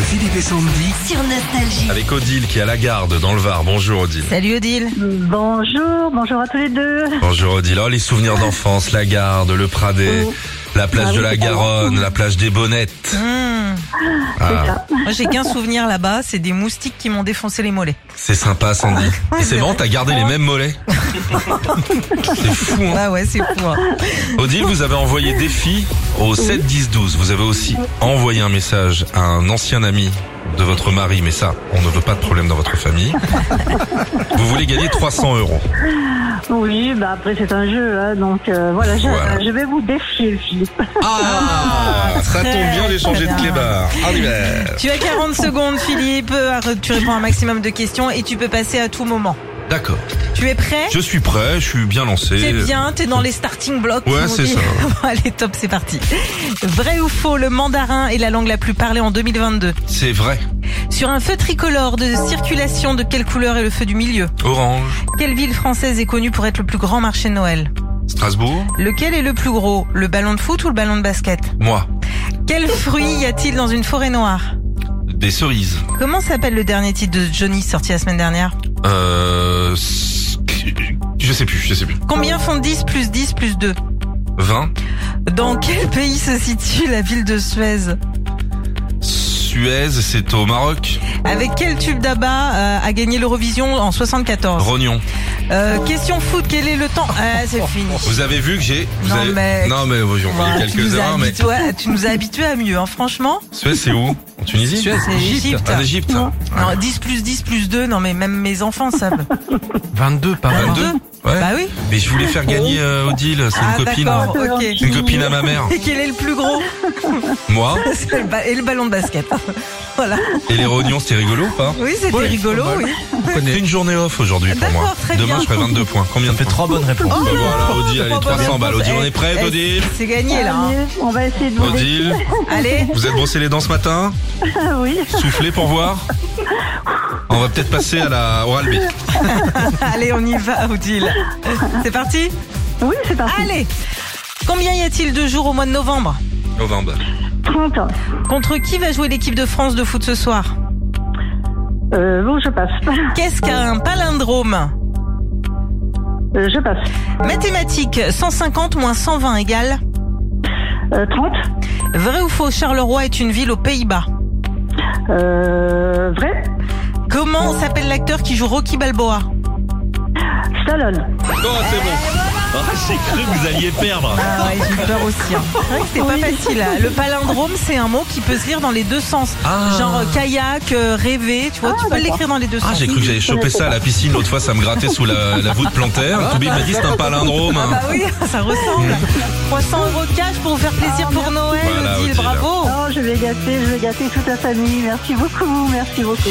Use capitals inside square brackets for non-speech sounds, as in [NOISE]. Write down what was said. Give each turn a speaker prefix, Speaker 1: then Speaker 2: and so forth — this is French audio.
Speaker 1: de Philippe et Sandy.
Speaker 2: sur Nostalgie.
Speaker 3: Avec Odile qui est à la garde dans le Var. Bonjour Odile.
Speaker 4: Salut Odile.
Speaker 5: Bonjour, bonjour à tous les deux.
Speaker 3: Bonjour Odile. Oh, les souvenirs d'enfance, la garde, le Pradé, la plage
Speaker 5: Ah
Speaker 3: de la Garonne, la plage des Bonnettes.
Speaker 4: Hmm.
Speaker 3: Ah,
Speaker 4: Moi j'ai qu'un souvenir là-bas, c'est des moustiques qui m'ont défoncé les mollets.
Speaker 3: c'est sympa Sandy. Et c'est bon, t'as gardé les mêmes mollets. [LAUGHS] C'est fou hein.
Speaker 4: Ouais ouais c'est fou. hein.
Speaker 3: Odile, vous avez envoyé défi au 7 10 12. Vous avez aussi envoyé un message à un ancien ami de votre mari, mais ça, on ne veut pas de problème dans votre famille. Vous voulez gagner 300 euros.
Speaker 5: Oui, bah après c'est un jeu, hein, donc euh, voilà, je,
Speaker 3: Voilà.
Speaker 5: je vais vous défier, Philippe.
Speaker 3: Ah, ça tombe bien, j'ai changé de clébard.
Speaker 4: Tu as 40 secondes Philippe, euh, tu réponds à un maximum de questions et tu peux passer à tout moment.
Speaker 3: D'accord.
Speaker 4: Tu es prêt?
Speaker 3: Je suis prêt, je suis bien lancé.
Speaker 4: T'es bien, t'es dans les starting blocks.
Speaker 3: Ouais, c'est ça. [LAUGHS]
Speaker 4: Bon, Allez top, c'est parti. Vrai ou faux, le mandarin est la langue la plus parlée en 2022.
Speaker 3: C'est vrai.
Speaker 4: Sur un feu tricolore de circulation, de quelle couleur est le feu du milieu?
Speaker 3: Orange,
Speaker 4: Quelle ville française est connue pour être le plus grand marché de Noël?
Speaker 3: Strasbourg,
Speaker 4: Lequel est le plus gros Le ballon de foot ou le ballon de basket?
Speaker 3: Moi.
Speaker 4: Quel fruit y a-t-il dans une forêt noire?
Speaker 3: Des cerises.
Speaker 4: Comment s'appelle le dernier titre de Johnny sorti la semaine dernière?
Speaker 3: Euh... Je sais plus, je sais plus.
Speaker 4: Combien font 10 plus 10 plus 2
Speaker 3: 20.
Speaker 4: Dans quel pays se situe la ville de Suez?
Speaker 3: Suez, c'est au Maroc.
Speaker 4: Avec quel tube d'abat euh, a gagné l'Eurovision en 74
Speaker 3: Rognon.
Speaker 4: Euh, Question foot, quel est le temps Ah, c'est [LAUGHS] fini.
Speaker 3: Vous avez vu que j'ai...
Speaker 4: Non,
Speaker 3: avez-
Speaker 4: mec.
Speaker 3: Non mais bon, j'ai envoyé
Speaker 4: Voilà, tu,
Speaker 3: quelques erreurs, mais...
Speaker 4: habitués, tu nous as habitués à mieux, hein, franchement.
Speaker 3: Suez, c'est où En Tunisie
Speaker 4: C'est Égypte.
Speaker 3: En Égypte.
Speaker 4: Non, 10 plus 10 plus 2, non mais même mes enfants savent.
Speaker 6: 22 par
Speaker 3: 22 Ouais.
Speaker 4: Bah oui.
Speaker 3: Mais je voulais faire gagner [LAUGHS] euh, Odile, c'est
Speaker 4: Ah
Speaker 3: une copine.
Speaker 4: d'accord, ok.
Speaker 3: C'est une copine à ma mère.
Speaker 4: Et quel est le plus gros [LAUGHS]
Speaker 3: Moi.
Speaker 4: C'est [LAUGHS] le ba- Et le ballon de basket. voilà.
Speaker 3: Et les rognons, c'était rigolo ou pas?
Speaker 4: Oui, c'était
Speaker 6: Ouais,
Speaker 4: rigolo,
Speaker 6: pas mal.
Speaker 4: oui.
Speaker 3: C'est une journée off aujourd'hui pour moi.
Speaker 4: D'accord, très
Speaker 3: Demain,
Speaker 4: bien.
Speaker 3: je ferai 22 points. Combien de
Speaker 6: fait trois bonnes réponses.
Speaker 3: Bah voilà, Odile, allez,
Speaker 4: Oh, bah,
Speaker 3: 300 balles. Odile, on est prête,
Speaker 4: Eh,
Speaker 3: Odile?
Speaker 4: C'est gagné là. hein.
Speaker 5: Allez, on va essayer de vous
Speaker 3: Odile,
Speaker 4: Allez,
Speaker 3: vous êtes brossé les dents ce matin?
Speaker 5: Oui.
Speaker 3: Soufflez pour voir? On va peut-être passer à la oral B.
Speaker 4: allez, on y va, Odile. [LAUGHS] C'est parti
Speaker 5: Oui, c'est parti.
Speaker 4: Allez. Combien y a-t-il de jours au mois de novembre
Speaker 3: Novembre.
Speaker 5: 30 ans.
Speaker 4: Contre qui va jouer l'équipe de France de foot ce soir
Speaker 5: Euh, bon, je passe. [LAUGHS]
Speaker 4: Qu'est-ce qu'un palindrome
Speaker 5: Euh, je passe.
Speaker 4: Mathématiques, 150 moins 120 égale
Speaker 5: Euh, 30.
Speaker 4: Vrai ou faux, Charleroi est une ville aux Pays-Bas
Speaker 5: Euh, vrai.
Speaker 4: Comment s'appelle l'acteur qui joue Rocky Balboa
Speaker 5: Stallone.
Speaker 3: Non, c'est bon. Ah, j'ai cru que vous alliez perdre.
Speaker 4: Ah ouais, j'ai eu peur aussi. hein. C'est vrai que c'était pas facile. hein. Le palindrome, c'est un mot qui peut se lire dans les deux sens.
Speaker 3: Ah.
Speaker 4: Genre euh, kayak, euh, rêver, tu vois, tu peux l'écrire dans les deux
Speaker 3: Ah,
Speaker 4: sens.
Speaker 3: j'ai cru que j'allais choper ça à la piscine. L'autre fois, ça me grattait sous la, la voûte plantaire. Toby m'a dit c'est un palindrome.
Speaker 4: Ah bah oui, ça ressemble. 300 euros de cash pour vous faire plaisir pour Noël,
Speaker 3: Voilà,
Speaker 4: Odile,
Speaker 3: Odile.
Speaker 4: bravo.
Speaker 5: Oh, je vais gâter, je vais gâter toute la famille. Merci beaucoup, merci beaucoup.